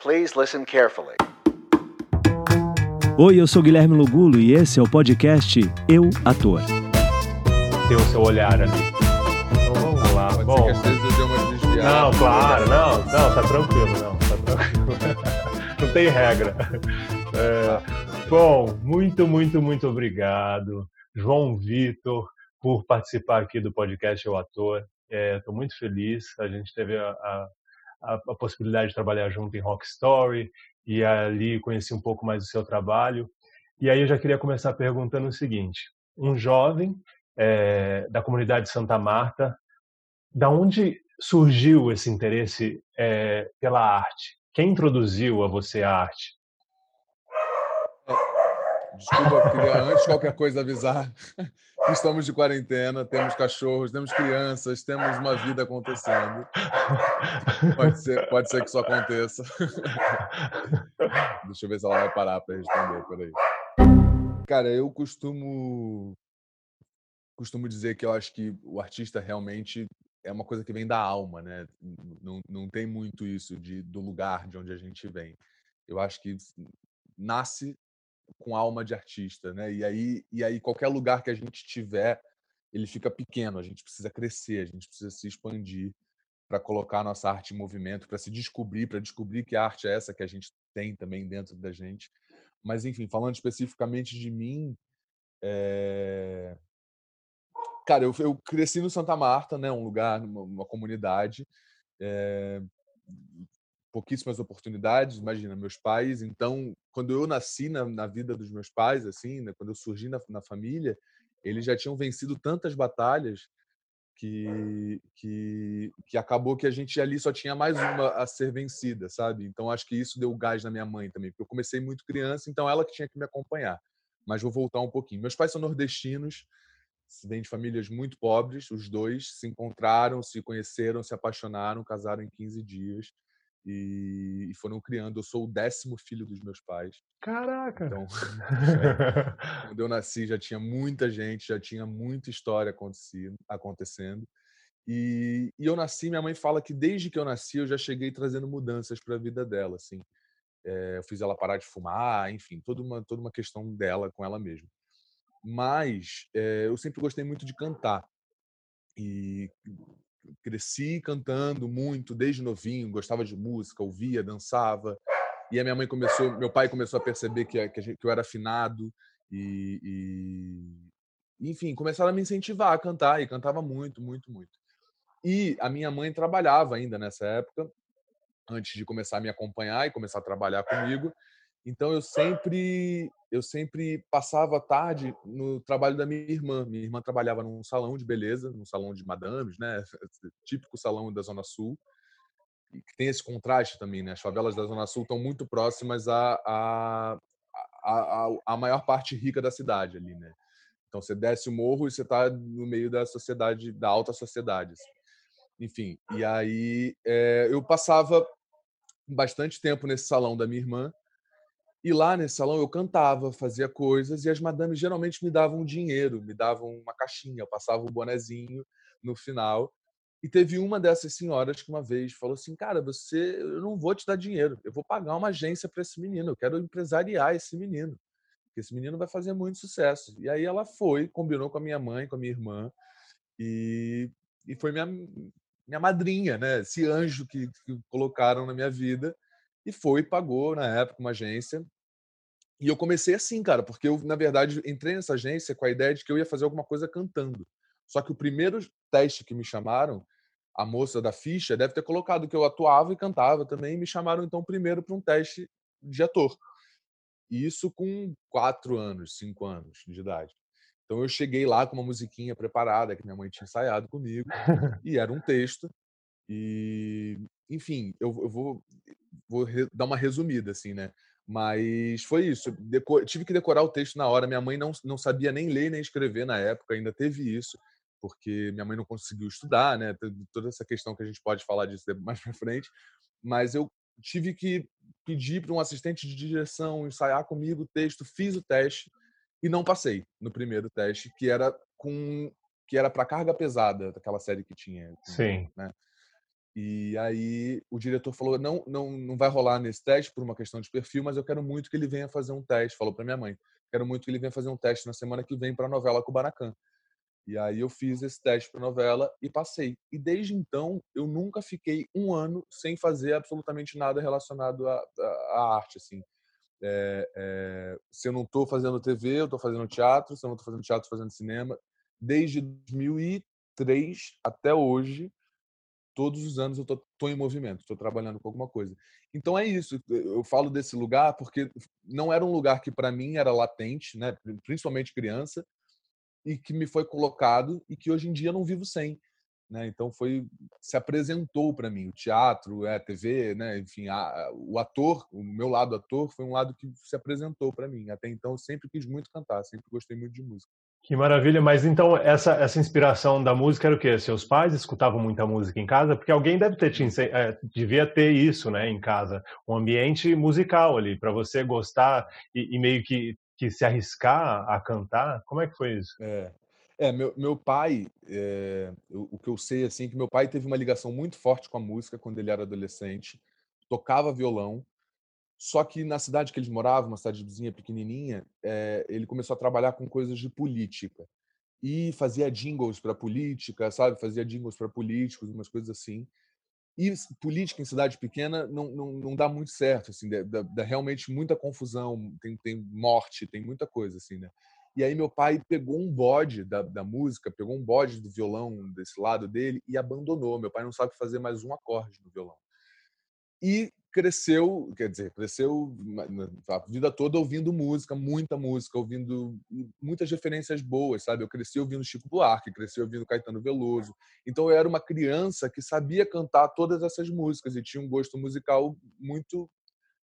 Please listen carefully. Oi, eu sou Guilherme Lugulo e esse é o podcast Eu Ator. Ter o seu olhar ali. Então vamos lá. Pode Bom, ser que às vezes eu dê uma desviada. não, claro, não, não, tá tranquilo, não, tá tranquilo. não tem regra. É, bom, muito, muito, muito obrigado, João Vitor, por participar aqui do podcast Eu Ator. Estou muito feliz. A gente teve a, a, a, a possibilidade de trabalhar junto em Rock Story e ali conheci um pouco mais do seu trabalho. E aí eu já queria começar perguntando o seguinte: um jovem é, da comunidade Santa Marta, da onde surgiu esse interesse é, pela arte? Quem introduziu a você a arte? Desculpa, queria antes de qualquer coisa avisar estamos de quarentena, temos cachorros, temos crianças, temos uma vida acontecendo. Pode ser, pode ser que isso aconteça. Deixa eu ver se ela vai parar para responder, peraí. Cara, eu costumo costumo dizer que eu acho que o artista realmente é uma coisa que vem da alma, né? Não, não tem muito isso de, do lugar de onde a gente vem. Eu acho que nasce com alma de artista, né? E aí, e aí qualquer lugar que a gente tiver, ele fica pequeno. A gente precisa crescer, a gente precisa se expandir para colocar a nossa arte em movimento, para se descobrir, para descobrir que arte é essa que a gente tem também dentro da gente. Mas enfim, falando especificamente de mim, é... cara, eu, eu cresci no Santa Marta, né? Um lugar, uma, uma comunidade. É pouquíssimas oportunidades, imagina, meus pais. Então, quando eu nasci na, na vida dos meus pais, assim, né, quando eu surgi na, na, família, eles já tinham vencido tantas batalhas que, que, que acabou que a gente ali só tinha mais uma a ser vencida, sabe? Então, acho que isso deu gás na minha mãe também, porque eu comecei muito criança, então ela que tinha que me acompanhar. Mas vou voltar um pouquinho. Meus pais são nordestinos, vêm de famílias muito pobres, os dois se encontraram, se conheceram, se apaixonaram, casaram em 15 dias e, foram criando. Eu sou o décimo filho dos meus pais. Caraca! Então, quando eu nasci já tinha muita gente, já tinha muita história acontecendo. E, e, eu nasci, minha mãe fala que desde que eu nasci eu já cheguei trazendo mudanças para a vida dela, assim. É, eu fiz ela parar de fumar, enfim, toda uma, toda uma questão dela com ela mesma. Mas é, eu sempre gostei muito de cantar. E cresci cantando muito desde novinho, gostava de música, ouvia, dançava. E a minha mãe começou, meu pai começou a perceber que, que, eu era afinado e, e, enfim, começaram a me incentivar a cantar e cantava muito, muito, muito. E a minha mãe trabalhava ainda nessa época, antes de começar a me acompanhar e começar a trabalhar comigo. Então eu sempre eu sempre passava a tarde no trabalho da minha irmã. Minha irmã trabalhava num salão de beleza, num salão de madames, né? Típico salão da Zona Sul. Que tem esse contraste também, né? As favelas da Zona Sul estão muito próximas à, à, à, à maior parte rica da cidade ali, né? Então você desce o morro e você está no meio da sociedade, da alta sociedade. Assim. Enfim, e aí é, eu passava bastante tempo nesse salão da minha irmã e lá nesse salão eu cantava, fazia coisas e as madames geralmente me davam dinheiro, me davam uma caixinha, eu passava o bonezinho no final. E teve uma dessas senhoras que uma vez falou assim: "Cara, você, eu não vou te dar dinheiro, eu vou pagar uma agência para esse menino, eu quero empresariar esse menino, porque esse menino vai fazer muito sucesso". E aí ela foi, combinou com a minha mãe, com a minha irmã e, e foi minha minha madrinha, né? Esse anjo que, que colocaram na minha vida e foi, pagou na época uma agência. E eu comecei assim, cara, porque eu, na verdade, entrei nessa agência com a ideia de que eu ia fazer alguma coisa cantando. Só que o primeiro teste que me chamaram, a moça da ficha deve ter colocado que eu atuava e cantava também, e me chamaram então primeiro para um teste de ator. E isso com quatro anos, cinco anos de idade. Então eu cheguei lá com uma musiquinha preparada que minha mãe tinha ensaiado comigo, e era um texto. E, enfim, eu, eu vou vou dar uma resumida, assim, né? Mas foi isso. Deco tive que decorar o texto na hora. Minha mãe não, não sabia nem ler nem escrever na época, ainda teve isso, porque minha mãe não conseguiu estudar, né? Toda essa questão que a gente pode falar disso mais para frente. Mas eu tive que pedir para um assistente de direção ensaiar comigo o texto, fiz o teste e não passei no primeiro teste, que era com que era para carga pesada, daquela série que tinha. Sim. Né? E aí o diretor falou: não, não, não vai rolar nesse teste por uma questão de perfil, mas eu quero muito que ele venha fazer um teste. Falou para minha mãe: quero muito que ele venha fazer um teste na semana que vem para a novela Kubanacan. E aí eu fiz esse teste para novela e passei. E desde então eu nunca fiquei um ano sem fazer absolutamente nada relacionado à, à arte, assim. É, é, se eu não estou fazendo TV, eu estou fazendo teatro. Se eu não estou fazendo teatro, estou fazendo cinema. Desde 2003 até hoje, todos os anos eu estou em movimento, estou trabalhando com alguma coisa. Então é isso. Eu falo desse lugar porque não era um lugar que para mim era latente, né? Principalmente criança e que me foi colocado e que hoje em dia não vivo sem. Né? Então foi se apresentou para mim o teatro, a TV, né? enfim, a, o ator, o meu lado ator foi um lado que se apresentou para mim. Até então eu sempre quis muito cantar, sempre gostei muito de música. Que maravilha! Mas então essa essa inspiração da música era o quê? Seus pais escutavam muita música em casa? Porque alguém deve ter te é, devia ter isso, né, em casa, um ambiente musical ali para você gostar e, e meio que que se arriscar a cantar? Como é que foi isso? É, é meu, meu pai, é, o, o, que eu sei assim, é que meu pai teve uma ligação muito forte com a música quando ele era adolescente, tocava violão, só que na cidade que eles moravam, uma cidade vizinha pequenininha, é, ele começou a trabalhar com coisas de política e fazia jingles para política, sabe? Fazia jingles para políticos, umas coisas assim. E política em cidade pequena não, não, não dá muito certo, assim, dá, dá, realmente muita confusão, tem, tem morte, tem muita coisa, assim, né? E aí meu pai pegou um bode da, da música, pegou um bode do violão desse lado dele e abandonou. Meu pai não sabe fazer mais um acorde no violão. E cresceu, quer dizer, cresceu a vida toda ouvindo música, muita música, ouvindo muitas referências boas, sabe? Eu cresci ouvindo Chico Buarque, cresci ouvindo Caetano Veloso. Então eu era uma criança que sabia cantar todas essas músicas e tinha um gosto musical muito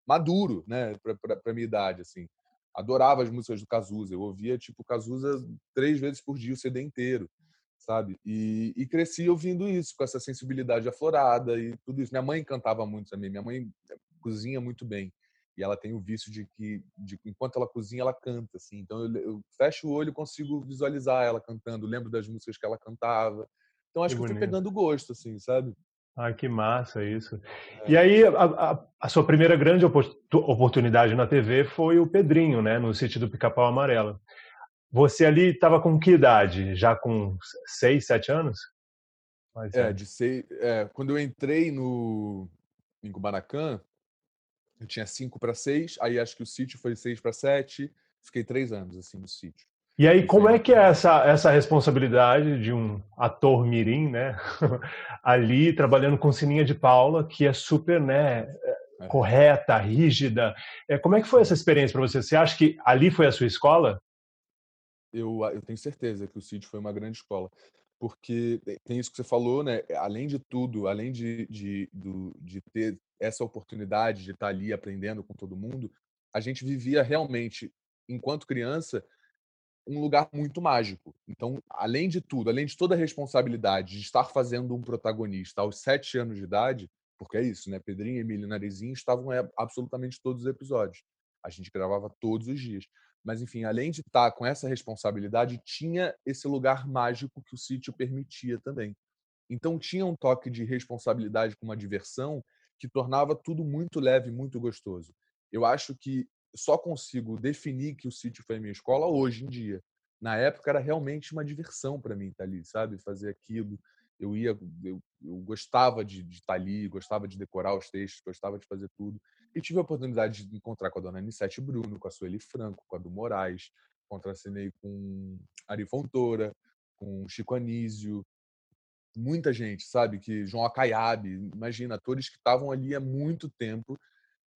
maduro, né, para minha idade assim. Adorava as músicas do Cazuza, eu ouvia tipo Cazuza três vezes por dia o CD inteiro sabe? E, e, cresci ouvindo isso, com essa sensibilidade aflorada e tudo isso. Minha mãe cantava muito também. Minha mãe eh, cozinha muito bem e ela tem o vício de que, de, enquanto ela cozinha, ela canta, assim. Então eu, eu fecho o olho, e consigo visualizar ela cantando, lembro das músicas que ela cantava. Então acho que, que eu fui pegando gosto, assim, sabe? Ah, que massa isso. É. E aí, a, a, a, sua primeira grande oportunidade na TV foi o Pedrinho, né, no sítio do Pica-Pau Amarelo. Você ali estava com que idade? Já com seis, sete anos? Mas, é, é, de seis. É, quando eu entrei no em Kubanacan, eu tinha cinco para seis. Aí acho que o sítio foi seis para sete. Fiquei três anos assim no sítio. E aí, como é que é essa, essa responsabilidade de um ator mirim, né? ali trabalhando com Sininha de Paula, que é super, né? É. Correta, rígida. É, como é que foi essa experiência para você? Você acha que ali foi a sua escola? Eu, eu tenho certeza que o Cid foi uma grande escola. Porque tem isso que você falou, né? Além de tudo, além de, de, de ter essa oportunidade de estar ali aprendendo com todo mundo, a gente vivia realmente, enquanto criança, um lugar muito mágico. Então, além de tudo, além de toda a responsabilidade de estar fazendo um protagonista aos sete anos de idade, porque é isso, né? Pedrinho, Emílio e Narizinho estavam em absolutamente todos os episódios. A gente gravava todos os dias. Mas, enfim, além de estar com essa responsabilidade, tinha esse lugar mágico que o sítio permitia também. Então, tinha um toque de responsabilidade com uma diversão que tornava tudo muito leve, muito gostoso. Eu acho que só consigo definir que o sítio foi minha escola hoje em dia. Na época era realmente uma diversão para mim estar ali, sabe? Fazer aquilo. Eu ia, eu, eu gostava de, de estar ali, gostava de decorar os textos, gostava de fazer tudo. E tive a oportunidade de encontrar com a dona Anissete Bruno, com a Sueli Franco, com a do Moraes, contracenei com Ari Fontoura, com Chico Anísio, muita gente, sabe? Que João Acaiabe, imagina, atores que estavam ali há muito tempo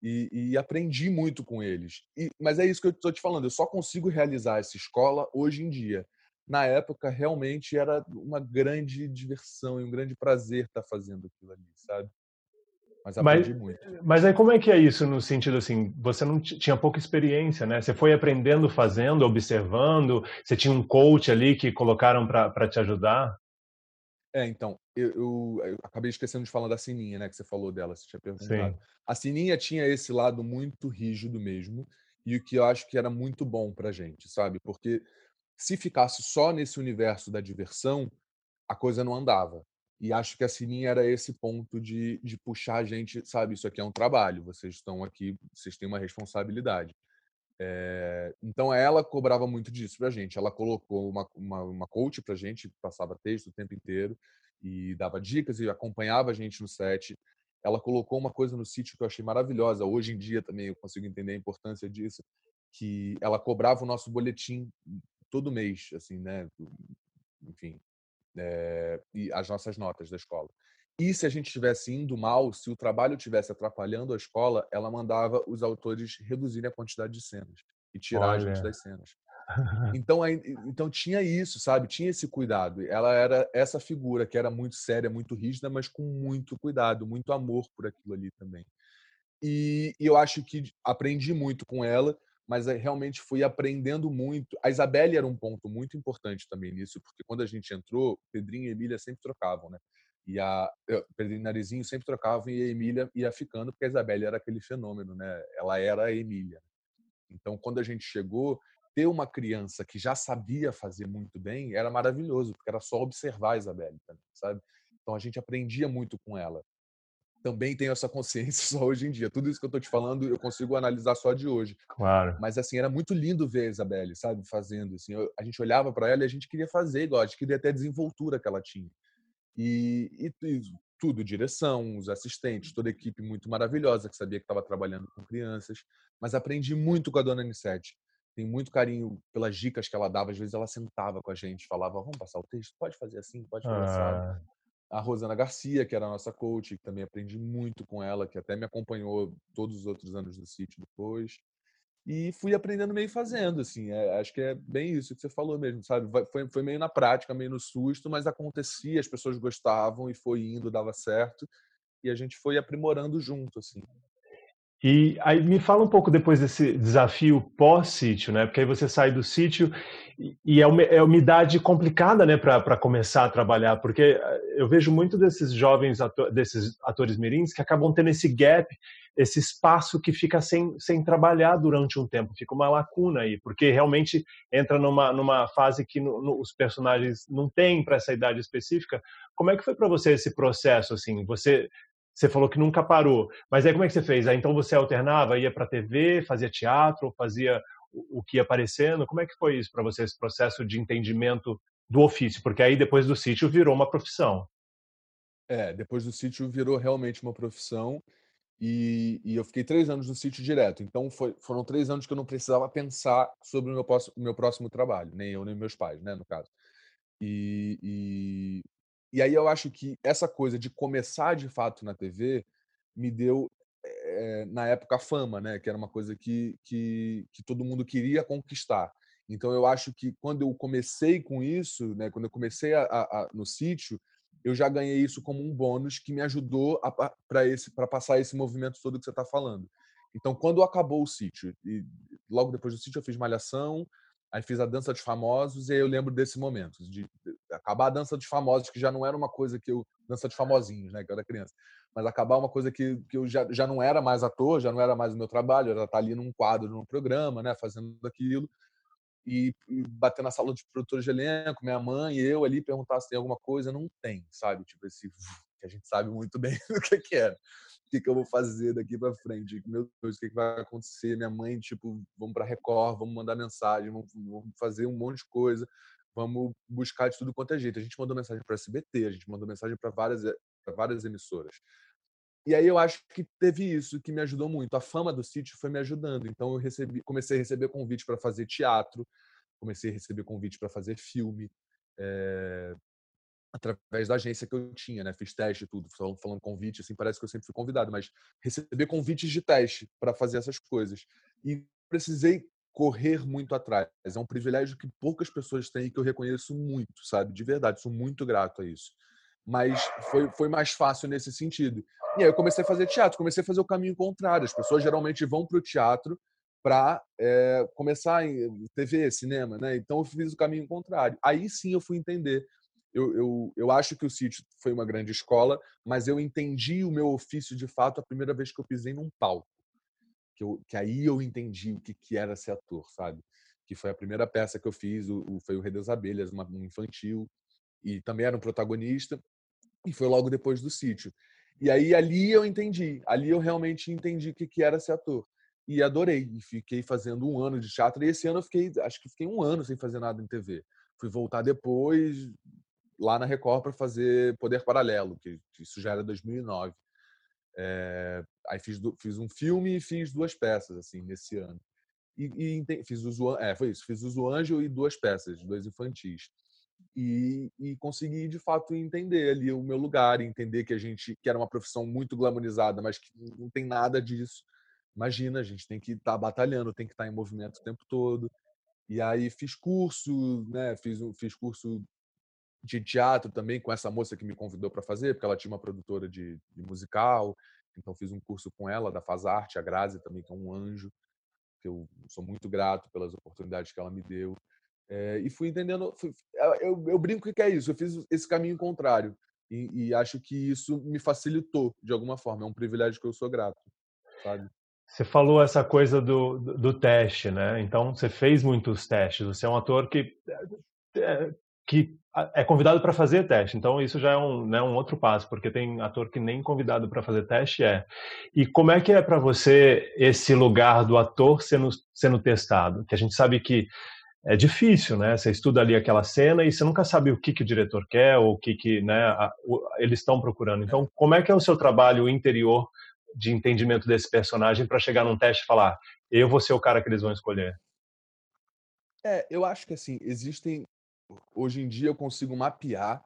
e, e aprendi muito com eles. E, mas é isso que eu estou te falando, eu só consigo realizar essa escola hoje em dia. Na época, realmente era uma grande diversão e um grande prazer estar fazendo aquilo ali, sabe? Mas aprendi mas, muito. Mas aí como é que é isso no sentido assim, você não tinha pouca experiência, né? Você foi aprendendo fazendo, observando, você tinha um coach ali que colocaram para te ajudar? É, então, eu, eu, eu, acabei esquecendo de falar da Sininha, né, que você falou dela, você tinha perguntado. Sim. A Sininha tinha esse lado muito rígido mesmo, e o que eu acho que era muito bom pra gente, sabe? Porque se ficasse só nesse universo da diversão, a coisa não andava. E acho que a Sininha era esse ponto de, de puxar a gente, sabe? Isso aqui é um trabalho, vocês estão aqui, vocês têm uma responsabilidade. É, então ela cobrava muito disso pra gente. Ela colocou uma, uma, uma coach pra gente, passava texto o tempo inteiro e dava dicas e acompanhava a gente no set. Ela colocou uma coisa no sítio que eu achei maravilhosa. Hoje em dia também eu consigo entender a importância disso, que ela cobrava o nosso boletim todo mês, assim, né? Enfim, é, e as nossas notas da escola. E se a gente estivesse indo mal, se o trabalho estivesse atrapalhando a escola, ela mandava os autores reduzirem a quantidade de cenas e tirar Olha. a gente das cenas. Então, então tinha isso, sabe? Tinha esse cuidado. Ela era essa figura que era muito séria, muito rígida, mas com muito cuidado, muito amor por aquilo ali também. E, e eu acho que aprendi muito com ela mas realmente fui aprendendo muito. A Isabelle era um ponto muito importante também nisso, porque quando a gente entrou, Pedrinho e Emília sempre trocavam, né? E a Pedrinho e Narizinho sempre trocavam e a Emília ia ficando, porque a Isabelle era aquele fenômeno, né? Ela era a Emília. Então, quando a gente chegou, ter uma criança que já sabia fazer muito bem era maravilhoso, porque era só observar a Isabelle, sabe? Então a gente aprendia muito com ela também tenho essa consciência só hoje em dia. Tudo isso que eu estou te falando, eu consigo analisar só de hoje. Claro. Mas, assim, era muito lindo ver a Isabelle, sabe, fazendo. Assim, eu, a gente olhava para ela e a gente queria fazer igual, a gente queria ter a desenvoltura que ela tinha. E, e, e tudo, direção, os assistentes, toda a equipe muito maravilhosa, que sabia que estava trabalhando com crianças. Mas aprendi muito com a dona Anissete. Tenho muito carinho pelas dicas que ela dava. Às vezes ela sentava com a gente, falava, vamos passar o texto? Pode fazer assim, pode fazer ah. assim a Rosana Garcia, que era a nossa coach, que também aprendi muito com ela, que até me acompanhou todos os outros anos do sítio depois. E fui aprendendo meio fazendo, assim. É, acho que é bem isso que você falou mesmo, sabe? Foi, foi meio na prática, meio no susto, mas acontecia, as pessoas gostavam e foi indo, dava certo. E a gente foi aprimorando junto, assim. E aí me fala um pouco depois desse desafio pós-sítio, né? Porque aí você sai do sítio e é uma, é uma idade complicada, né, para começar a trabalhar, porque eh, eu vejo muito desses jovens ator, desses atores mirins que acabam tendo esse gap, esse espaço que fica sem, sem trabalhar durante um tempo, fica uma lacuna aí, porque realmente entra numa, numa fase que no, no, os personagens não têm para essa idade específica. Como é que foi para você esse processo assim? Você você falou que nunca parou. Mas aí como é que você fez? Aí, então você alternava, ia para TV, fazia teatro, fazia o, que ia aparecendo? Como é que foi isso para você, esse processo de entendimento do ofício? Porque aí depois do sítio virou uma profissão. É, depois do sítio virou realmente uma profissão e, e eu fiquei três anos no sítio direto. Então foi, foram três anos que eu não precisava pensar sobre o meu, o meu próximo trabalho, nem eu nem meus pais, né, no caso. E, e, e aí eu acho que essa coisa de começar de fato na TV me deu é, na época a fama, né? Que era uma coisa que, que, que todo mundo queria conquistar. Então eu acho que quando eu comecei com isso, né? Quando eu comecei a, a, no sítio, eu já ganhei isso como um bônus que me ajudou para esse para passar esse movimento todo que você está falando. Então quando acabou o sítio e logo depois do sítio eu fiz malhação, Aí fiz a dança dos famosos e aí eu lembro desse momento, de acabar a dança dos famosos, que já não era uma coisa que eu. Dança dos famosinhos, né? Que eu era criança. Mas acabar uma coisa que, que eu já, já não era mais ator, já não era mais o meu trabalho, era estar ali num quadro, num programa, né? Fazendo aquilo. E, e bater na sala de produtores de elenco, minha mãe e eu ali perguntar se tem alguma coisa, não tem, sabe? Tipo, esse que a gente sabe muito bem o que, que era que, que eu vou fazer daqui para frente? Meu Deus, o que, que vai acontecer? Minha mãe, tipo, vamos para Record, vamos mandar mensagem, vamos, vamos, fazer um monte de coisa, vamos buscar de tudo quanto é jeito. A gente mandou mensagem para SBT, a gente mandou mensagem para várias, várias emissoras. E aí eu acho que teve isso que me ajudou muito. A fama do sítio foi me ajudando. Então eu recebi, comecei a receber convite para fazer teatro, comecei a receber convite para fazer filme. É, através da agência que eu tinha, né? Fiz teste e tudo, falando convite, assim, parece que eu sempre fui convidado, mas receber convites de teste para fazer essas coisas. E precisei correr muito atrás. É um privilégio que poucas pessoas têm e que eu reconheço muito, sabe? De verdade, sou muito grato a isso. Mas foi, foi mais fácil nesse sentido. E aí eu comecei a fazer teatro, comecei a fazer o caminho contrário. As pessoas geralmente vão para o teatro para é, começar em TV, cinema, né? Então eu fiz o caminho contrário. Aí sim eu fui entender eu, eu, eu acho que o sítio foi uma grande escola, mas eu entendi o meu ofício de fato a primeira vez que eu pisei num palco. Que, eu, que aí eu entendi o que, que era ser ator, sabe? Que foi a primeira peça que eu fiz, o, o foi o Rei das Abelhas, uma, um infantil, e também era um protagonista. E foi logo depois do sítio. E aí ali eu entendi, ali eu realmente entendi o que, que era ser ator. E adorei, e fiquei fazendo um ano de teatro. E esse ano eu fiquei, acho que fiquei um ano sem fazer nada em TV. Fui voltar depois, lá na Record, para fazer Poder Paralelo, que isso já era 2009. É, aí fiz, fiz um filme e fiz duas peças, assim, nesse ano. E, e fiz o é, foi isso, fiz o Anjo e duas peças, dois infantis. E, e, consegui de fato entender ali o meu lugar, entender que a gente que era uma profissão muito glamorizada, mas que não tem nada disso. Imagina, a gente tem que estar tá batalhando, tem que estar tá em movimento o tempo todo. E aí fiz curso, né? Fiz fiz curso de teatro também com essa moça que me convidou para fazer, porque ela tinha uma produtora de, de, musical. Então fiz um curso com ela da Faz Arte, a Grazi também que é um anjo, que eu sou muito grato pelas oportunidades que ela me deu. É, e fui entendendo. Fui, eu, eu, brinco que é isso. Eu fiz esse caminho contrário. E, e, acho que isso me facilitou de alguma forma. É um privilégio que eu sou grato, sabe? Você falou essa coisa do, do, do teste, né? Então, você fez muitos testes. Você é um ator que, é, que é convidado para fazer teste. Então, isso já é um, né, um outro passo, porque tem ator que nem convidado para fazer teste é. E como é que é para você esse lugar do ator sendo, sendo testado? Que a gente sabe que é difícil, né? Você estuda ali aquela cena e você nunca sabe o que, que o diretor quer ou o que, que né, a, o, eles estão procurando. Então, como é que é o seu trabalho interior de entendimento desse personagem para chegar num teste e falar, eu vou ser o cara que eles vão escolher? É, eu acho que assim, existem. Hoje em dia eu consigo mapear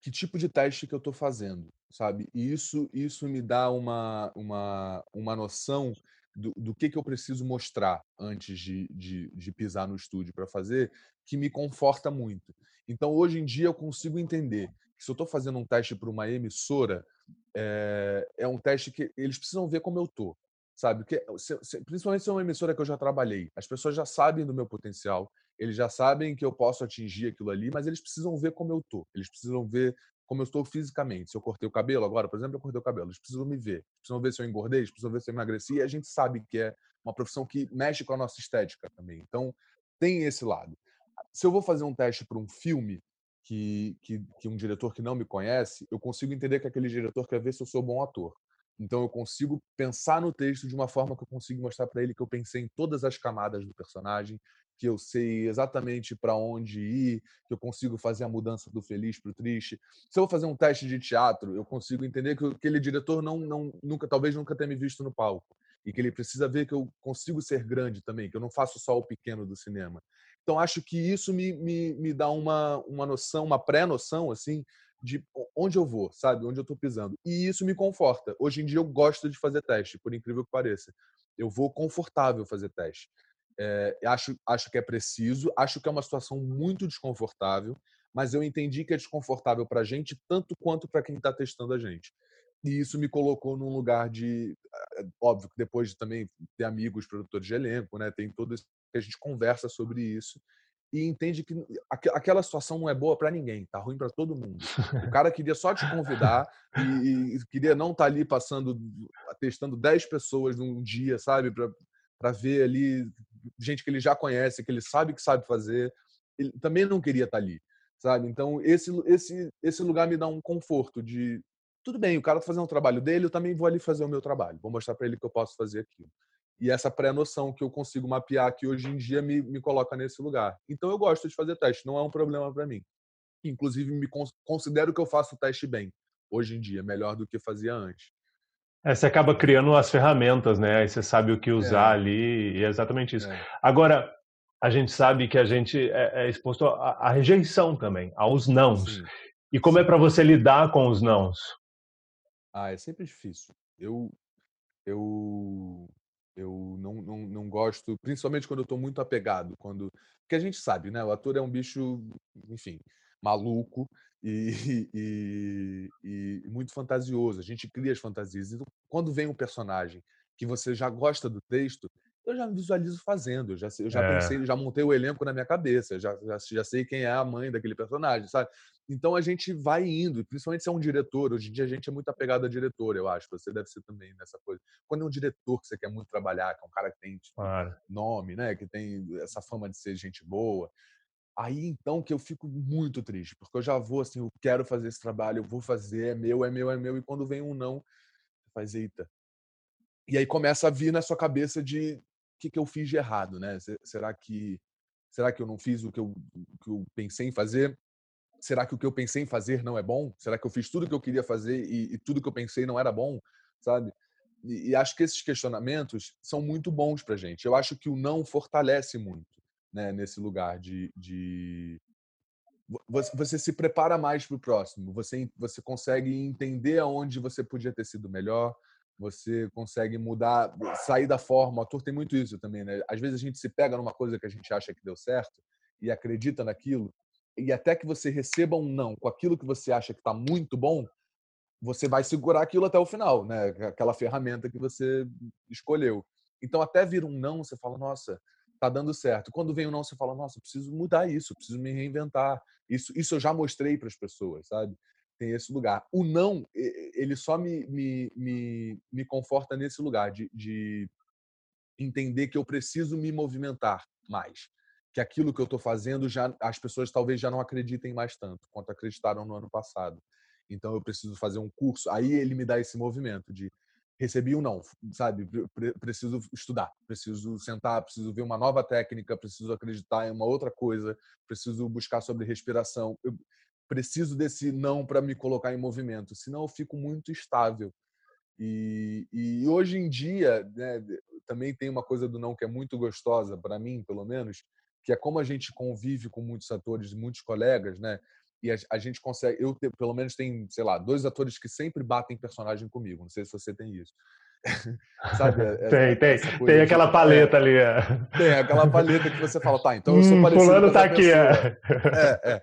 que tipo de teste que eu estou fazendo, sabe? E isso, isso me dá uma, uma, uma noção do, do que, que eu preciso mostrar antes de, de, de pisar no estúdio para fazer, que me conforta muito. Então, hoje em dia, eu consigo entender que se eu estou fazendo um teste para uma emissora, é, é, um teste que eles precisam ver como eu tô, sabe? Porque, se, se, principalmente se é uma emissora que eu já trabalhei, as pessoas já sabem do meu potencial, eles já sabem que eu posso atingir aquilo ali, mas eles precisam ver como eu tô, eles precisam ver como eu estou fisicamente. Se eu cortei o cabelo agora, por exemplo, eu cortei o cabelo. Eles precisam me ver. Precisam ver se eu engordei, eles precisam ver se eu emagreci. E a gente sabe que é uma profissão que mexe com a nossa estética também. Então, tem esse lado. Se eu vou fazer um teste para um filme que, que, que um diretor que não me conhece, eu consigo entender que aquele diretor quer ver se eu sou bom ator. Então eu consigo pensar no texto de uma forma que eu consigo mostrar para ele que eu pensei em todas as camadas do personagem, que eu sei exatamente para onde ir, que eu consigo fazer a mudança do feliz para o triste. Se eu vou fazer um teste de teatro, eu consigo entender que aquele diretor não, não nunca talvez nunca tenha me visto no palco e que ele precisa ver que eu consigo ser grande também, que eu não faço só o pequeno do cinema. Então acho que isso me, me, me dá uma, uma noção, uma pré-noção assim de onde eu vou, sabe? Onde eu estou pisando. E isso me conforta. Hoje em dia eu gosto de fazer teste, por incrível que pareça. Eu vou confortável fazer teste. É, acho, acho que é preciso, acho que é uma situação muito desconfortável, mas eu entendi que é desconfortável para a gente tanto quanto para quem está testando a gente. E isso me colocou num lugar de. Eh, óbvio que depois de também ter amigos, produtores de elenco, né, tem todo isso que a gente conversa sobre isso e entende que aquela situação não é boa para ninguém, tá ruim para todo mundo. O cara queria só te convidar e, e queria não estar tá ali passando, testando 10 pessoas num dia, sabe, para ver ali gente que ele já conhece, que ele sabe que sabe fazer. Ele também não queria estar tá ali, sabe? Então esse esse esse lugar me dá um conforto de tudo bem, o cara está fazendo o trabalho dele, eu também vou ali fazer o meu trabalho. Vou mostrar para ele que eu posso fazer aquilo e essa pré-noção que eu consigo mapear que hoje em dia me, me coloca nesse lugar. Então eu gosto de fazer teste, não é um problema para mim. Inclusive me considero que eu faço o teste bem hoje em dia, melhor do que fazia antes. É, você acaba criando as ferramentas, né? Aí você sabe o que usar é. ali, e é exatamente isso. É. Agora, a gente sabe que a gente é, é exposto à, rejeição também, aos nãos. Sim. E como é para você lidar com os nãos? Ah, é sempre difícil. Eu, eu eu não, não, não gosto, principalmente quando eu estou muito apegado, quando porque a gente sabe, né? O ator é um bicho, enfim, maluco e, e, e, muito fantasioso. A gente cria as fantasias. Então, quando vem um personagem que você já gosta do texto, eu já me visualizo fazendo, eu já, eu já é. pensei, já montei o elenco na minha cabeça, já, já, já sei quem é a mãe daquele personagem, sabe? Então a gente vai indo, principalmente se é um diretor. Hoje em dia a gente é muito apegado a diretor, eu acho. Você deve ser também nessa coisa. Quando é um diretor que você quer muito trabalhar, que é um cara que tem tipo, nome, né? Que tem essa fama de ser gente boa. Aí então que eu fico muito triste, porque eu já vou assim, eu quero fazer esse trabalho, eu vou fazer, é meu, é meu, é meu, e quando vem um não, faz eita. E aí começa a vir na sua cabeça de que, que eu fiz de errado, né? Será que será que eu não fiz o que eu, o que eu pensei em fazer? Será que o que eu pensei em fazer não é bom? Será que eu fiz tudo o que eu queria fazer e, e tudo que eu pensei não era bom? Sabe? E, e acho que esses questionamentos são muito bons para gente. Eu acho que o não fortalece muito né, nesse lugar de, de... Você, se prepara mais para o próximo, você, você consegue entender aonde você podia ter sido melhor, você consegue mudar, sair da forma. O ator tem muito isso também, né? Às vezes a gente se pega numa coisa que a gente acha que deu certo e acredita naquilo, e até que você receba um não com aquilo que você acha que está muito bom, você vai segurar aquilo até o final, né? Aquela ferramenta que você escolheu. Então, até vir um não, você fala, nossa, tá dando certo. Quando vem o um não, você fala, nossa, preciso mudar isso, preciso me reinventar. Isso, isso eu já mostrei para as pessoas, sabe? Tem esse lugar. O não, ele só me, me, me, me conforta nesse lugar de, de entender que eu preciso me movimentar mais que aquilo que eu estou fazendo já as pessoas talvez já não acreditem mais tanto quanto acreditaram no ano passado. Então eu preciso fazer um curso. Aí ele me dá esse movimento de recebi ou não, sabe? Preciso estudar, preciso sentar, preciso ver uma nova técnica, preciso acreditar em uma outra coisa, preciso buscar sobre respiração. Eu preciso desse não para me colocar em movimento, senão eu fico muito estável. E, e hoje em dia, né, também tem uma coisa do não que é muito gostosa para mim, pelo menos, que é como a gente convive com muitos atores, muitos colegas, né? E a, a gente consegue, eu pelo menos tem, sei lá, dois atores que sempre batem personagem comigo. Não sei se você tem isso. Sabe? É, tem, tem. Tem aquela de, paleta é, ali. É. Tem aquela paleta que você fala, tá, então eu sou hum, parecido fulano tá aqui, é. é. é.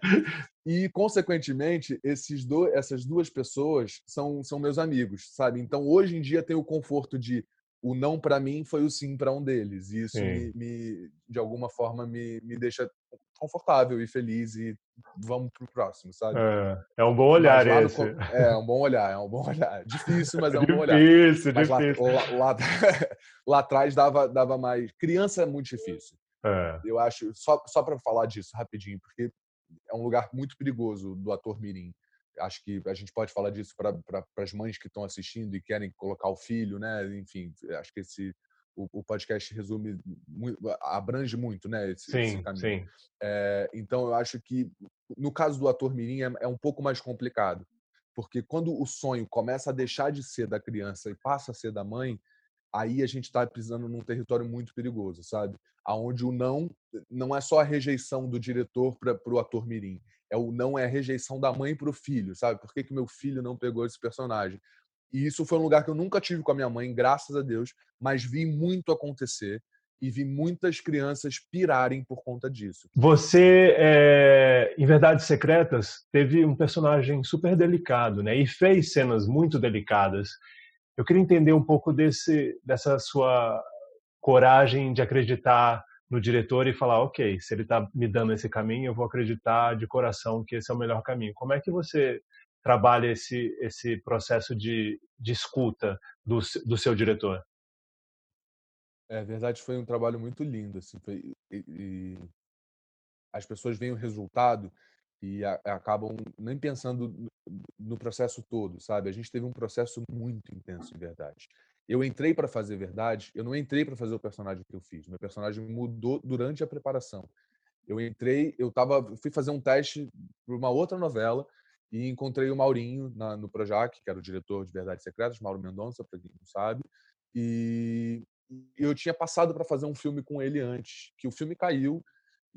E, consequentemente, esses do, essas duas pessoas são, são meus amigos, sabe? Então, hoje em dia, tem o conforto de o não para mim foi o sim para um deles. E isso me, me, de alguma forma me, me deixa confortável e feliz e vamos pro próximo, sabe? É, é um bom olhar esse. No, é, é um bom olhar, é um bom olhar. Difícil, mas é um difícil, bom olhar. Difícil, difícil. Lá, lá, lá, lá, atrás dava, dava mais... Criança é muito difícil. É. Eu acho, só, só para falar disso rapidinho, porque é um lugar muito perigoso do ator mirim acho que a gente pode falar disso para pra, as mães que estão assistindo e querem colocar o filho, né? Enfim, acho que esse o, o podcast resume abrange muito, né? Esse, sim, esse caminho. Sim. É, então eu acho que no caso do ator mirim é, é um pouco mais complicado, porque quando o sonho começa a deixar de ser da criança e passa a ser da mãe, aí a gente está pisando num território muito perigoso, sabe? Aonde o não não é só a rejeição do diretor para o ator mirim, é o não é a rejeição da mãe para o filho, sabe? Por que, que meu filho não pegou esse personagem? E isso foi um lugar que eu nunca tive com a minha mãe, graças a Deus, mas vi muito acontecer e vi muitas crianças pirarem por conta disso. Você, é, em Verdades Secretas, teve um personagem super delicado, né? E fez cenas muito delicadas. Eu queria entender um pouco desse, dessa sua coragem de acreditar no diretor e falar, ok, se ele está me dando esse caminho, eu vou acreditar de coração que esse é o melhor caminho. Como é que você trabalha esse esse processo de, de escuta do, do seu diretor? É verdade, foi um trabalho muito lindo, assim, foi, e, e as pessoas veem o resultado e a, acabam nem pensando no, no processo todo, sabe? A gente teve um processo muito intenso, em verdade eu entrei para fazer verdade, eu não entrei para fazer o personagem que eu fiz. Meu personagem mudou durante a preparação. Eu entrei, eu tava, fui fazer um teste para uma outra novela e encontrei o Maurinho na, no Projac, que era o diretor de Verdades Secretas, Mauro Mendonça, para quem não sabe. E eu tinha passado para fazer um filme com ele antes, que o filme caiu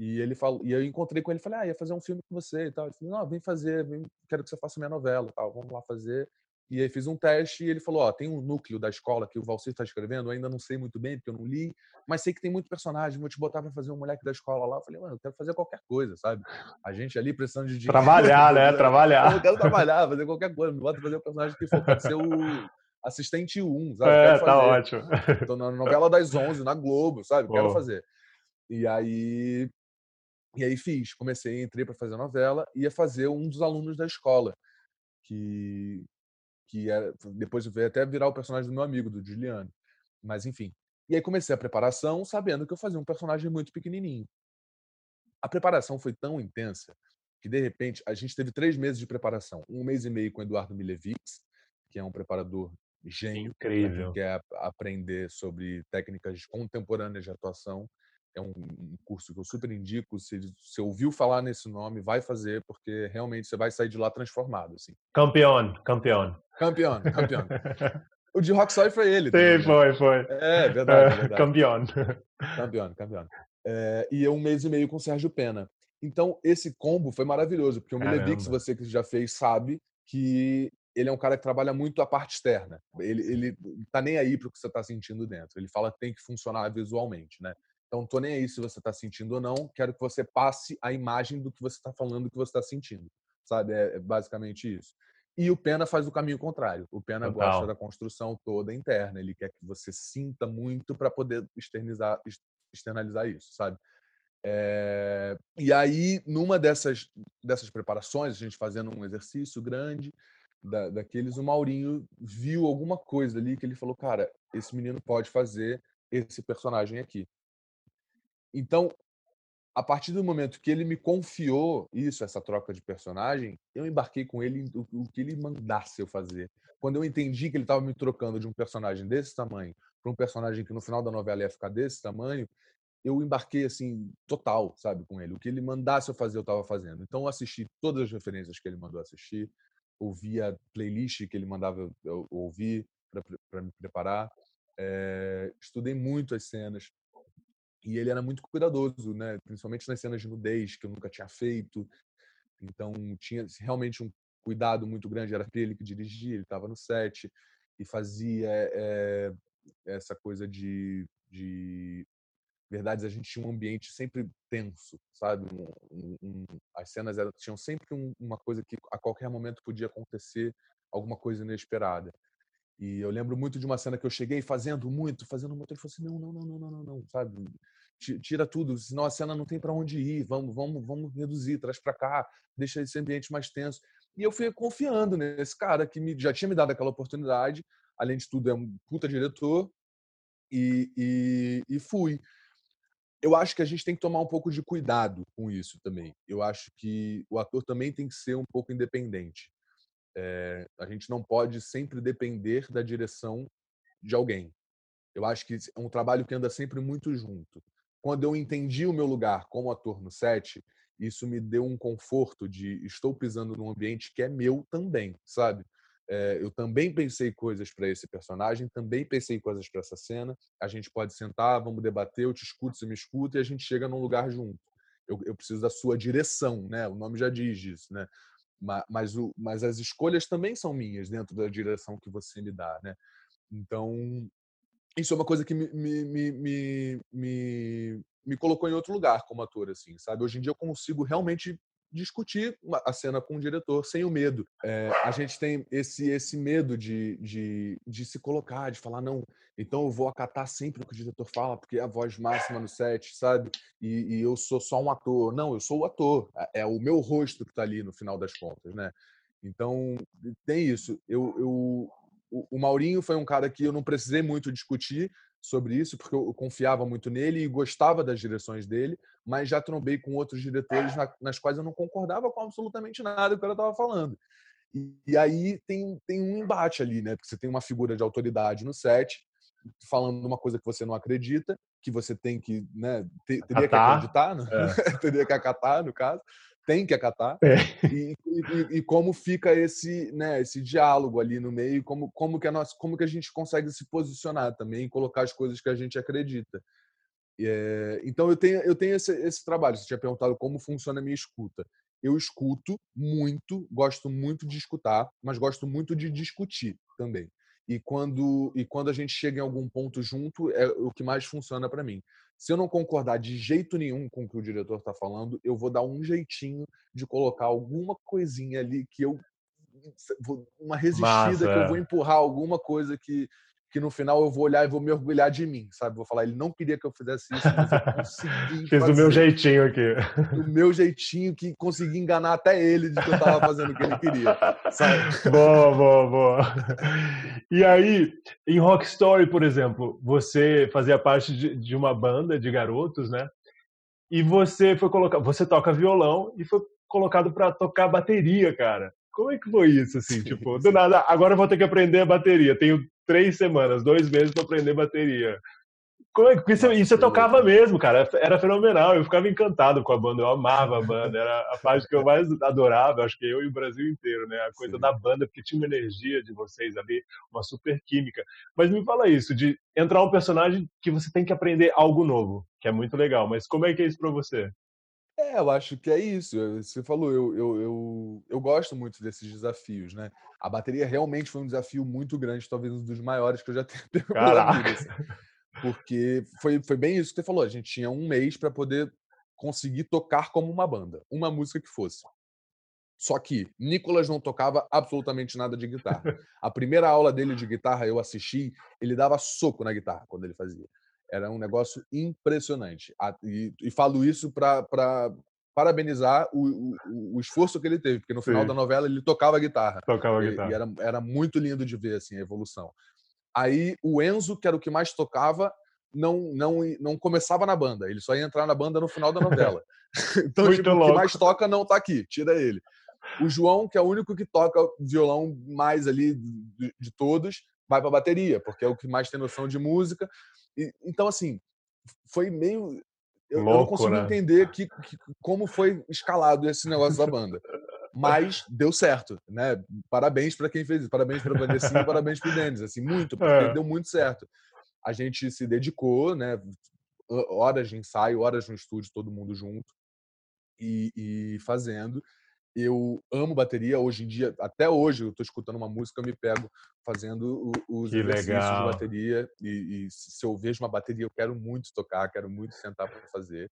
e ele falou, e eu encontrei com ele, falei: "Ah, ia fazer um filme com você" e tal. Ele falou: "Não, vem fazer, vem, quero que você faça minha novela", tal. Vamos lá fazer. E aí fiz um teste e ele falou: Ó, tem um núcleo da escola que o Valcir está escrevendo, ainda não sei muito bem, porque eu não li, mas sei que tem muito personagem, vou te botar para fazer um moleque da escola lá. Eu falei, mano, eu quero fazer qualquer coisa, sabe? A gente ali precisando de dinheiro. Trabalhar, né? Trabalhar. Eu quero trabalhar, fazer qualquer coisa. Me bota fazer o personagem que for, pode ser o assistente 1, sabe? É, tá ótimo. Tô na novela das 11, na Globo, sabe? Quero fazer. E aí. E aí fiz, comecei, entrei para fazer a novela, ia fazer um dos alunos da escola, que que era, depois veio até virar o personagem do meu amigo, do Juliano. Mas enfim. E aí comecei a preparação sabendo que eu fazia um personagem muito pequenininho. a preparação foi tão intensa que, de repente, a gente teve três meses de preparação. Um mês e meio com o Eduardo Milevix, que é um preparador gênio, Incrível. que quer aprender sobre técnicas contemporâneas de atuação. É um, curso que eu super indico. Se você ouviu falar nesse nome, vai fazer, porque realmente você vai sair de lá transformado. Assim. Campeão, campeão. Campeão, campeão. o de Rocksoy foi ele. Sim, também, né? foi, foi. É, verdade, verdade. Campeão. Campeão, campeão. É, e um mês e meio com o Sérgio Pena. Então, esse combo foi maravilhoso, porque o Milevix, você que já fez, sabe que ele é um cara que trabalha muito a parte externa. Ele, ele tá nem aí para o que você está sentindo dentro. Ele fala que tem que funcionar visualmente, né? Então, tô nem aí se você está sentindo ou não. Quero que você passe a imagem do que você está falando, do que você está sentindo, sabe? É, é, basicamente isso. E o Pena faz o caminho contrário. O Pena Total. gosta da construção toda interna. Ele quer que você sinta muito para poder externizar, externalizar isso, sabe? É... E aí, numa dessas, dessas preparações, a gente fazendo um exercício grande da, daqueles, o Maurinho viu alguma coisa ali que ele falou: cara, esse menino pode fazer esse personagem aqui. Então, a partir do momento que ele me confiou isso, essa troca de personagem, eu embarquei com ele o, que ele mandasse eu fazer. Quando eu entendi que ele estava me trocando de um personagem desse tamanho para um personagem que no final da novela ia ficar desse tamanho, eu embarquei assim total, sabe, com ele. O que ele mandasse eu fazer, eu estava fazendo. Então eu assisti todas as referências que ele mandou assistir, ouvi a playlist que ele mandava eu ouvir para me preparar, é, estudei muito as cenas e ele era muito cuidadoso, né? Principalmente nas cenas de nudez que eu nunca tinha feito. Então tinha realmente um cuidado muito grande. Era ele que dirigia, ele estava no set e fazia é, essa coisa de, de verdades, a gente tinha um ambiente sempre tenso, sabe? Um, um, as cenas eram, tinham sempre um, uma coisa que a qualquer momento podia acontecer alguma coisa inesperada. E eu lembro muito de uma cena que eu cheguei fazendo muito, fazendo muito, ele falou assim: não, não, não, não, não, não, sabe? Tira tudo, senão a cena não tem para onde ir. Vamos, vamos, vamos reduzir, traz para cá, deixa esse ambiente mais tenso. E eu fui confiando nesse cara que me, já tinha me dado aquela oportunidade. Além de tudo, é um puta diretor. E, e, e fui eu acho que a gente tem que tomar um pouco de cuidado com isso também. Eu acho que o ator também tem que ser um pouco independente. É, a gente não pode sempre depender da direção de alguém. Eu acho que é um trabalho que anda sempre muito junto. Quando eu entendi o meu lugar como ator no set, isso me deu um conforto de estou pisando num ambiente que é meu também, sabe? É, eu também pensei coisas para esse personagem, também pensei coisas para essa cena. A gente pode sentar, vamos debater, eu te escuto, você me escuta e a gente chega num lugar junto. Eu, eu preciso da sua direção, né? O nome já diz isso, né? Mas, o, mas as escolhas também são minhas dentro da direção que você me dá, né? Então, isso é uma coisa que me, me, me, me, me colocou em outro lugar como ator, assim, sabe? Hoje em dia eu consigo realmente discutir a cena com o diretor sem o medo. É, a gente tem esse esse medo de, de, de se colocar, de falar, não, então eu vou acatar sempre o que o diretor fala, porque é a voz máxima no set, sabe? E, e eu sou só um ator. Não, eu sou o ator. É, é o meu rosto que está ali no final das contas, né? Então, tem isso. Eu, eu, o Maurinho foi um cara que eu não precisei muito discutir, sobre isso, porque eu confiava muito nele e gostava das direções dele, mas já trombei com outros diretores nas quais eu não concordava com absolutamente nada que ela estava falando. E, e, aí tem, tem um embate ali, né? Porque você tem uma figura de autoridade no set, falando uma coisa que você não acredita, que você tem que, né, ter, teria que acreditar, né? é. teria que acatar, no caso tem que acatar é. e, e, e, como fica esse né esse diálogo ali no meio como como que a nossa como que a gente consegue se posicionar também colocar as coisas que a gente acredita. É, então eu tenho eu tenho esse, esse trabalho. Você tinha perguntado como funciona a minha escuta. Eu escuto muito gosto muito de escutar mas gosto muito de discutir também e quando e quando a gente chega em algum ponto junto é o que mais funciona para mim se eu não concordar de jeito nenhum com o que o diretor está falando, eu vou dar um jeitinho de colocar alguma coisinha ali que eu. Uma resistida Massa, que eu vou é. empurrar alguma coisa que, que no final eu vou olhar e vou me orgulhar de mim, sabe? Vou falar, ele não queria que eu fizesse isso, mas eu consegui. Fiz do meu jeitinho aqui. Do meu jeitinho, que consegui enganar até ele de que eu estava fazendo o que ele queria. Sabe? Boa, boa, boa. E aí, em Rock Story, por exemplo, você fazia parte de, de uma banda de garotos, né? e você foi colocado, você toca violão e foi colocado para tocar bateria, cara. Como é que foi isso, assim? Sim, tipo, do nada, agora eu vou ter que aprender a bateria. Tenho três semanas, dois meses para aprender bateria. Como é que isso, isso eu tocava mesmo, cara? Era fenomenal. Eu ficava encantado com a banda. Eu amava a banda. Era a parte que eu mais adorava. Acho que eu e o Brasil inteiro, né? A coisa Sim. da banda, porque tinha uma energia de vocês ali, uma super química. Mas me fala isso, de entrar um personagem que você tem que aprender algo novo, que é muito legal. Mas como é que é isso para você? É, eu acho que é isso. Você falou, eu, eu, eu, eu gosto muito desses desafios, né? A bateria realmente foi um desafio muito grande, talvez um dos maiores que eu já tenho. Assim. Porque foi, foi bem isso que você falou. A gente tinha um mês para poder conseguir tocar como uma banda, uma música que fosse. Só que Nicolas não tocava absolutamente nada de guitarra. A primeira aula dele de guitarra eu assisti, ele dava soco na guitarra quando ele fazia. Era um negócio impressionante. E, e falo isso para parabenizar o, o, o, esforço que ele teve, porque no final Sim. da novela ele tocava guitarra. Tocava e, guitarra. E era, era muito lindo de ver assim, a evolução. Aí o Enzo, que era o que mais tocava, não, não, não começava na banda. Ele só ia entrar na banda no final da novela. então, tipo, o que mais toca não tá aqui, tira ele. O João, que é o único que toca violão mais ali de, de todos, vai para bateria, porque é o que mais tem noção de música. E, então, assim, foi meio. Eu, Louco, eu não consigo né? entender que, que, como foi escalado esse negócio da banda. Mas deu certo, né? Parabéns para quem fez isso. Parabéns para a Vanessa parabéns para o Denis. Assim, muito, porque é. deu muito certo. A gente se dedicou, né? Horas de ensaio, horas no estúdio, todo mundo junto e, e fazendo. Eu amo bateria. Hoje em dia, até hoje, eu estou escutando uma música, eu me pego fazendo os que exercícios legal. de bateria. E, e, se eu vejo uma bateria, eu quero muito tocar, quero muito sentar para fazer.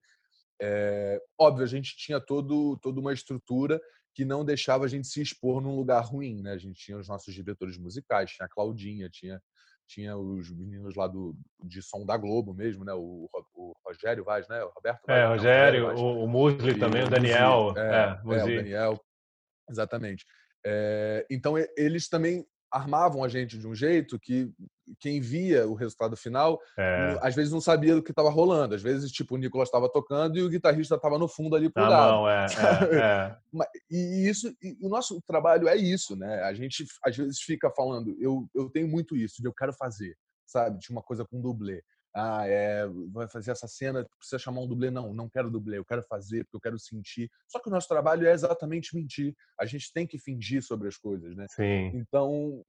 É, óbvio, a gente tinha todo, toda uma estrutura que não deixava a gente se expor num lugar ruim, né? A gente tinha os nossos diretores musicais, tinha a Claudinha, tinha, tinha os meninos lá do, de som da Globo mesmo, né? O, o Rogério Vaz, né? O Roberto Vaz, É, o Rogério, Vaz. o, o Musli também, o Daniel. É, é, é, o Daniel. Exatamente. É, então, eles também armavam a gente de um jeito que quem via o resultado final é. às vezes não sabia do que estava rolando. Às vezes, tipo, o Nicolas estava tocando e o guitarrista estava no fundo ali pro tá lado. Não, é, é, E isso, e o nosso trabalho é isso, né? A gente às vezes fica falando, eu, eu tenho muito isso, de eu quero fazer, sabe? De uma coisa com dublê ah, é, vai fazer essa cena, precisa chamar um dublê. Não, não quero dublê, eu quero fazer porque eu quero sentir. Só que o nosso trabalho é exatamente mentir. A gente tem que fingir sobre as coisas, né? Sim. Então,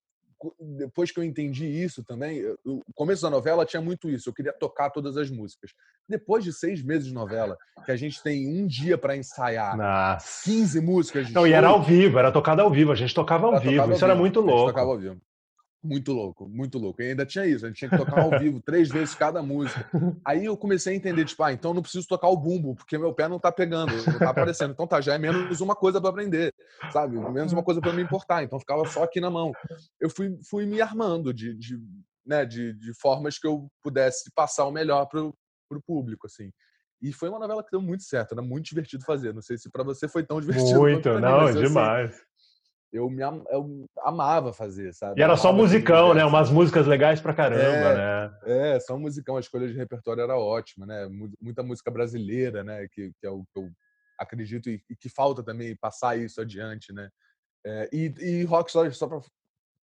depois que eu entendi isso também, o começo da novela tinha muito isso. Eu queria tocar todas as músicas. Depois de seis meses de novela, que a gente tem um dia para ensaiar Nossa. 15 músicas. Não, show, e era ao vivo, era tocado ao vivo. A gente tocava ao vivo. Isso vivo. era muito louco. A gente tocava ao vivo. Muito louco, muito louco. E ainda tinha isso, a gente tinha que tocar ao vivo três vezes cada música. Aí eu comecei a entender, tipo, ah, então não preciso tocar o bumbo, porque meu pé não tá pegando, não tá aparecendo. Então tá, já é menos uma coisa para aprender, sabe? Menos uma coisa para me importar. Então ficava só aqui na mão. Eu fui, fui me armando de, de, né, de, de formas que eu pudesse passar o melhor pro, pro público, assim. E foi uma novela que deu muito certo, era muito divertido fazer. Não sei se para você foi tão divertido. Muito, não, mim, demais. Eu me eu amava fazer, sabe? E era só musicão, né? Umas músicas legais pra caramba, é, né? É, só musicão. A escolha de repertório era ótima, né? Muita música brasileira, né? Que, que é o que eu acredito e, e que falta também passar isso adiante, né? É, e, e Rockstar, só pra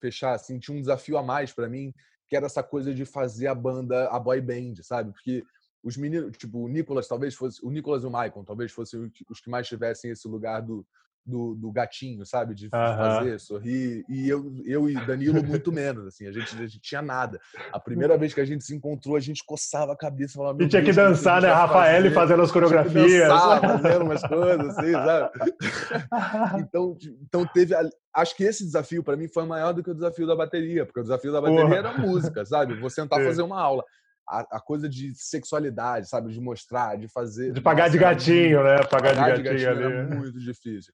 fechar, assim, tinha um desafio a mais para mim, que era essa coisa de fazer a banda, a boy band, sabe? Porque os meninos, tipo, o Nicolas talvez fosse, o Nicolas e o Michael talvez fossem os que mais tivessem esse lugar do, do, do gatinho, sabe? De fazer, sorrir. E eu, eu e Danilo muito menos, assim. A gente, a gente tinha nada. A primeira vez que a gente se encontrou, a gente coçava a cabeça. Falava, e tinha que dançar, né? Rafael fazendo as coreografias. Dançar, fazendo umas coisas, assim, sabe? então, então teve... Acho que esse desafio, para mim, foi maior do que o desafio da bateria. Porque o desafio da bateria Porra. era música, sabe? Vou sentar fazer uma aula. A, a, coisa de sexualidade, sabe? De mostrar, de fazer. De pagar de gatinho, né? Pagar, pagar de gatinho, de gatinho. Era muito difícil.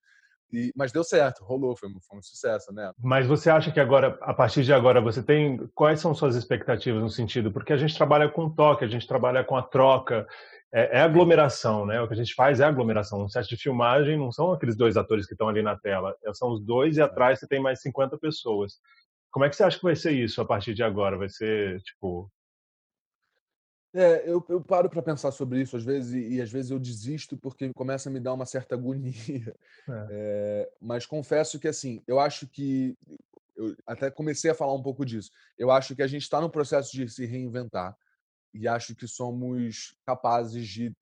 E, mas deu certo, rolou, foi, foi um sucesso, né? Mas você acha que agora, a partir de agora, você tem. Quais são suas expectativas no sentido? Porque a gente trabalha com toque, a gente trabalha com a troca, é, é aglomeração, né? O que a gente faz é aglomeração. Um set de filmagem não são aqueles dois atores que estão ali na tela, é, são os dois e atrás você tem mais 50 pessoas. Como é que você acha que vai ser isso a partir de agora? Vai ser, tipo, É, eu, eu paro para pensar sobre isso às vezes e, e, às vezes eu desisto porque começa a me dar uma certa agonia. É. É, mas confesso que assim, eu acho que eu até comecei a falar um pouco disso. Eu acho que a gente está no processo de se reinventar e acho que somos capazes de,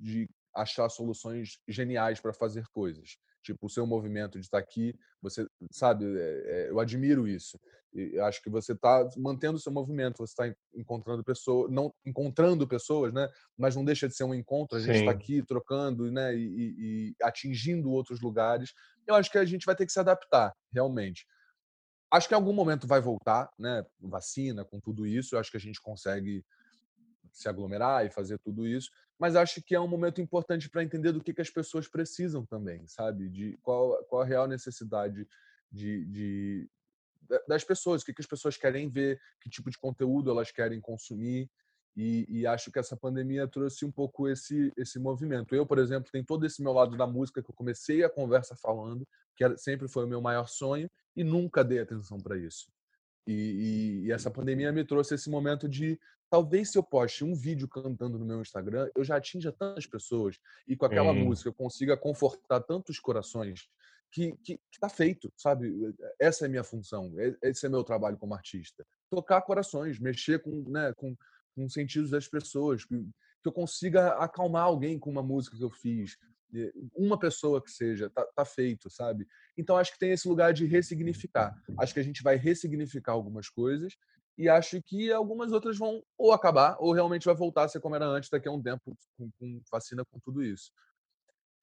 de achar soluções geniais para fazer coisas. Tipo, o seu movimento de estar tá aqui, você sabe, é, eu admiro isso. E acho que você está mantendo o seu movimento, você está encontrando pessoas, não encontrando pessoas, né? Mas não deixa de ser um encontro. A gente está aqui trocando, né? E, e, e, atingindo outros lugares. Eu acho que a gente vai ter que se adaptar, realmente. Acho que em algum momento vai voltar, né? Vacina, com tudo isso, eu acho que a gente consegue se aglomerar e fazer tudo isso, mas acho que é um momento importante para entender do que, que as pessoas precisam também, sabe? De qual, qual a real necessidade de, de das pessoas, o que, que as pessoas querem ver, que tipo de conteúdo elas querem consumir. E, e, acho que essa pandemia trouxe um pouco esse esse movimento. Eu, por exemplo, tenho todo esse meu lado da música que eu comecei a conversa falando, que sempre foi o meu maior sonho e nunca dei atenção para isso. E, e, e, essa pandemia me trouxe esse momento de talvez se eu poste um vídeo cantando no meu Instagram, eu já atinja tantas pessoas e com aquela música eu consiga confortar tantos corações que, que, que tá feito, sabe? Essa é a minha função, esse é meu trabalho como artista. Tocar corações, mexer com, né, com, com os sentidos das pessoas, que, que eu consiga acalmar alguém com uma música que eu fiz, uma pessoa que seja, tá, tá, feito, sabe? Então acho que tem esse lugar de ressignificar. Acho que a gente vai ressignificar algumas coisas e acho que algumas outras vão ou acabar ou realmente vai voltar a ser como era antes daqui a um tempo com, com vacina com tudo isso.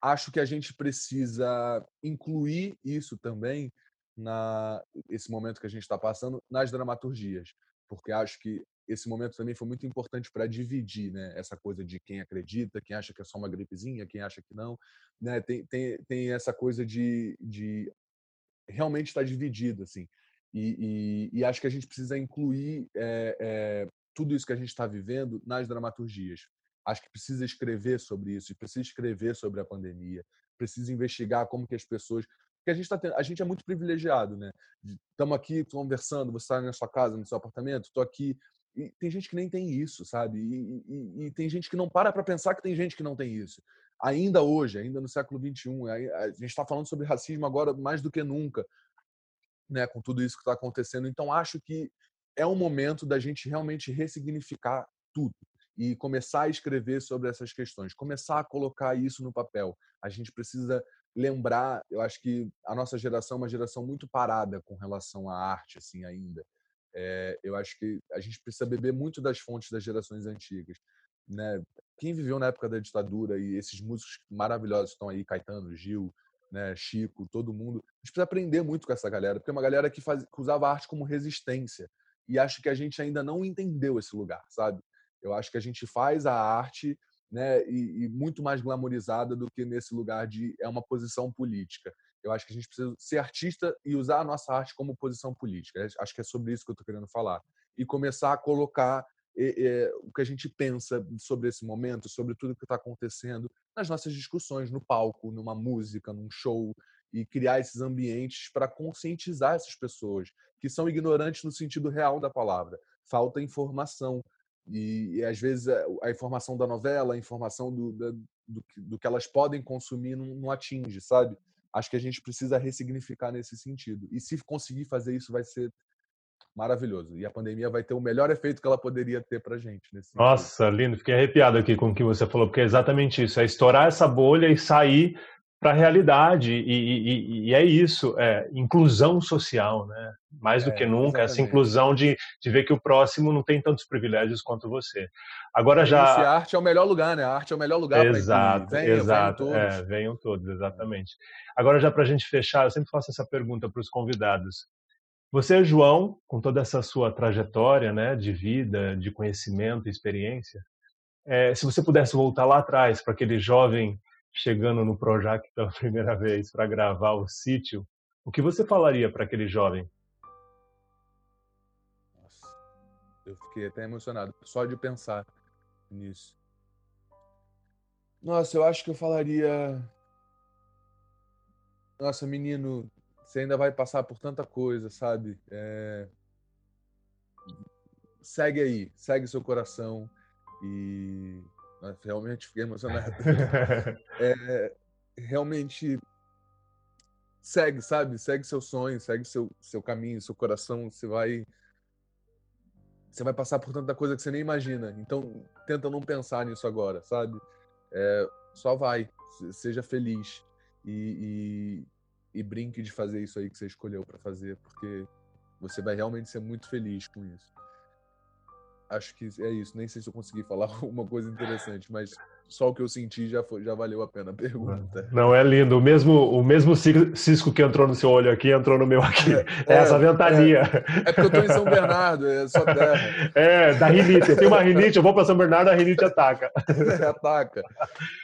Acho que a gente precisa incluir isso também na esse momento que a gente está passando nas dramaturgias, porque acho que esse momento também foi muito importante para dividir, né? Essa coisa de quem acredita, quem acha que é só uma gripezinha, quem acha que não, né? Tem, tem, tem essa coisa de, de realmente estar dividido, assim. E, e, e, acho que a gente precisa incluir é, é, tudo isso que a gente está vivendo nas dramaturgias. Acho que precisa escrever sobre isso, precisa escrever sobre a pandemia, precisa investigar como que as pessoas porque a gente tá tendo, a gente é muito privilegiado, né? Estamos aqui conversando, você está na sua casa, no seu apartamento, estou aqui e tem gente que nem tem isso, sabe? E, e, e tem gente que não para para pensar que tem gente que não tem isso. Ainda hoje, ainda no século XXI, a gente está falando sobre racismo agora mais do que nunca, né? Com tudo isso que está acontecendo. Então, acho que é um momento da gente realmente ressignificar tudo e começar a escrever sobre essas questões, começar a colocar isso no papel. A gente precisa lembrar, eu acho que a nossa geração é uma geração muito parada com relação à arte, assim, ainda. É, eu acho que a gente precisa beber muito das fontes das gerações antigas. Né? Quem viveu na época da ditadura e esses músicos maravilhosos estão aí, Caetano, Gil, né, Chico, todo mundo, a gente precisa aprender muito com essa galera, porque é uma galera que, faz, que usava a arte como resistência. E acho que a gente ainda não entendeu esse lugar, sabe? Eu acho que a gente faz a arte né, e, e muito mais glamorizada do que nesse lugar de é uma posição política. Eu acho que a gente precisa ser artista e usar a nossa arte como posição política. Acho que é sobre isso que eu estou querendo falar. E começar a colocar é, é, o que a gente pensa sobre esse momento, sobre tudo que está acontecendo nas nossas discussões, no palco, numa música, num show, e criar esses ambientes para conscientizar essas pessoas que são ignorantes no sentido real da palavra. Falta informação. E, e às vezes a, informação da novela, a informação do, do, do, do que elas podem consumir não, não atinge, sabe? acho que a gente precisa ressignificar nesse sentido. E se conseguir fazer isso, vai ser maravilhoso. E a pandemia vai ter o melhor efeito que ela poderia ter para gente. Nossa, lindo. Fiquei arrepiado aqui com o que você falou, porque é exatamente isso. É estourar essa bolha e sair para a realidade. E, e, e, é isso, é inclusão social, né? Mais do é, que nunca, exatamente. essa inclusão de, de ver que o próximo não tem tantos privilégios quanto você. Agora já. a arte é o melhor lugar, né? A arte é o melhor lugar para Exato, venham, exato. Venham todos. É, venham todos, exatamente. Agora, já para a gente fechar, eu sempre faço essa pergunta para os convidados. Você, João, com toda essa sua trajetória né, de vida, de conhecimento, experiência, é, se você pudesse voltar lá atrás para aquele jovem chegando no Projac pela primeira vez para gravar o sítio, o que você falaria para aquele jovem? Nossa, eu fiquei até emocionado só de pensar nisso. Nossa, eu acho que eu falaria. Nossa, menino, você ainda vai passar por tanta coisa, sabe? É... Segue aí, segue seu coração E realmente fiquei emocionado. é, realmente segue, sabe? Segue seu sonho, segue seu, seu caminho, seu coração. Você vai. Você vai passar por tanta coisa que você nem imagina. Então, tenta não pensar nisso agora, sabe? É, só vai, seja feliz e, e, e brinque de fazer isso aí que você escolheu para fazer, porque você vai realmente ser muito feliz com isso acho que é isso. Nem sei se eu consegui falar alguma coisa interessante, mas só o que eu senti já, foi, já valeu a pena a pergunta. Não, é lindo. O mesmo, o mesmo cisco que entrou no seu olho aqui, entrou no meu aqui. É, é essa ventania. É, é, porque eu estou em São Bernardo, é só terra. É, da rinite. Eu tenho uma rinite, eu vou para São Bernardo, a rinite ataca. ataca.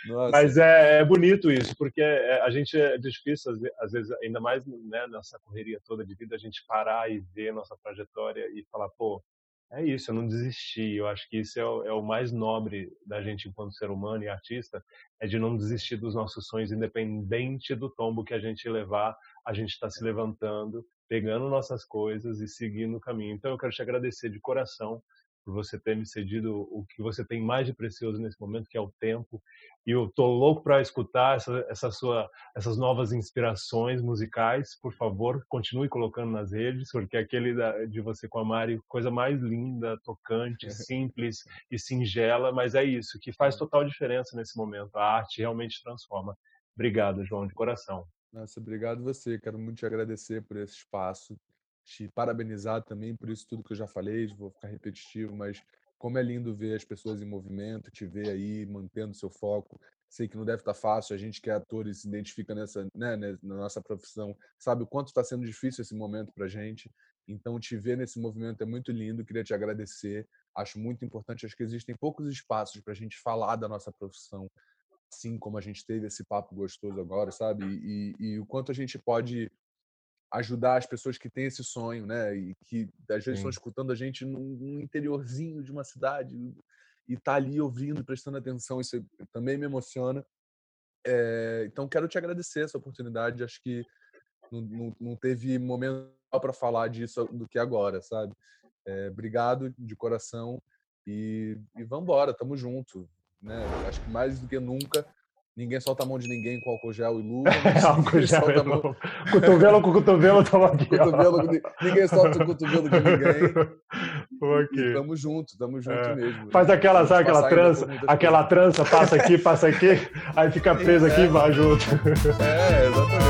Nossa. Mas é, é, bonito isso, porque é, a gente é difícil, às vezes, ainda mais né, nessa correria toda de vida, a gente parar e ver nossa trajetória e falar, pô, é isso, eu não desisti. Eu acho que isso é o, é o, mais nobre da gente enquanto ser humano e artista, é de não desistir dos nossos sonhos, independente do tombo que a gente levar, a gente está se levantando, pegando nossas coisas e seguindo o caminho. Então eu quero te agradecer de coração por você ter me cedido o que você tem mais de precioso nesse momento, que é o tempo. E eu tô louco para escutar essa, essa sua, essas novas inspirações musicais. Por favor, continue colocando nas redes, porque aquele da, de você com a Mari, coisa mais linda, tocante, simples e singela, mas é isso que faz total diferença nesse momento. A arte realmente transforma. Obrigado, João, de coração. Nossa, obrigado você. Quero muito te agradecer por esse espaço te parabenizar também por isso tudo que eu já falei, vou ficar repetitivo, mas como é lindo ver as pessoas em movimento, te ver aí mantendo seu foco. Sei que não deve estar fácil, a gente que é ator e se identifica nessa, né, né na nossa profissão, sabe o quanto está sendo difícil esse momento para gente. Então, te ver nesse movimento é muito lindo, queria te agradecer. Acho muito importante, acho que existem poucos espaços para a gente falar da nossa profissão, assim como a gente teve esse papo gostoso agora, sabe? E, e, e o quanto a gente pode ajudar as pessoas que têm esse sonho, né? E que às vezes Sim. estão escutando a gente num, interiorzinho de uma cidade e tá ali ouvindo, prestando atenção. Isso também me emociona. É, então quero te agradecer essa oportunidade. Acho que não, não, não teve momento para falar disso do que agora, sabe? É, obrigado de coração e, e vamos embora, tamo junto. Né? Acho que mais do que nunca Ninguém solta a mão de ninguém com álcool gel e luva. É, álcool gel e luva. Cotovelo com cotovelo, tamo aqui. Cotovelo, ninguém solta o cotovelo de ninguém. Okay. tamo junto, tamo junto é. mesmo. Faz aquela, sabe aquela trança, aquela trança, passa aqui, passa aqui, aí fica preso é. aqui e vai junto. É, exatamente. E.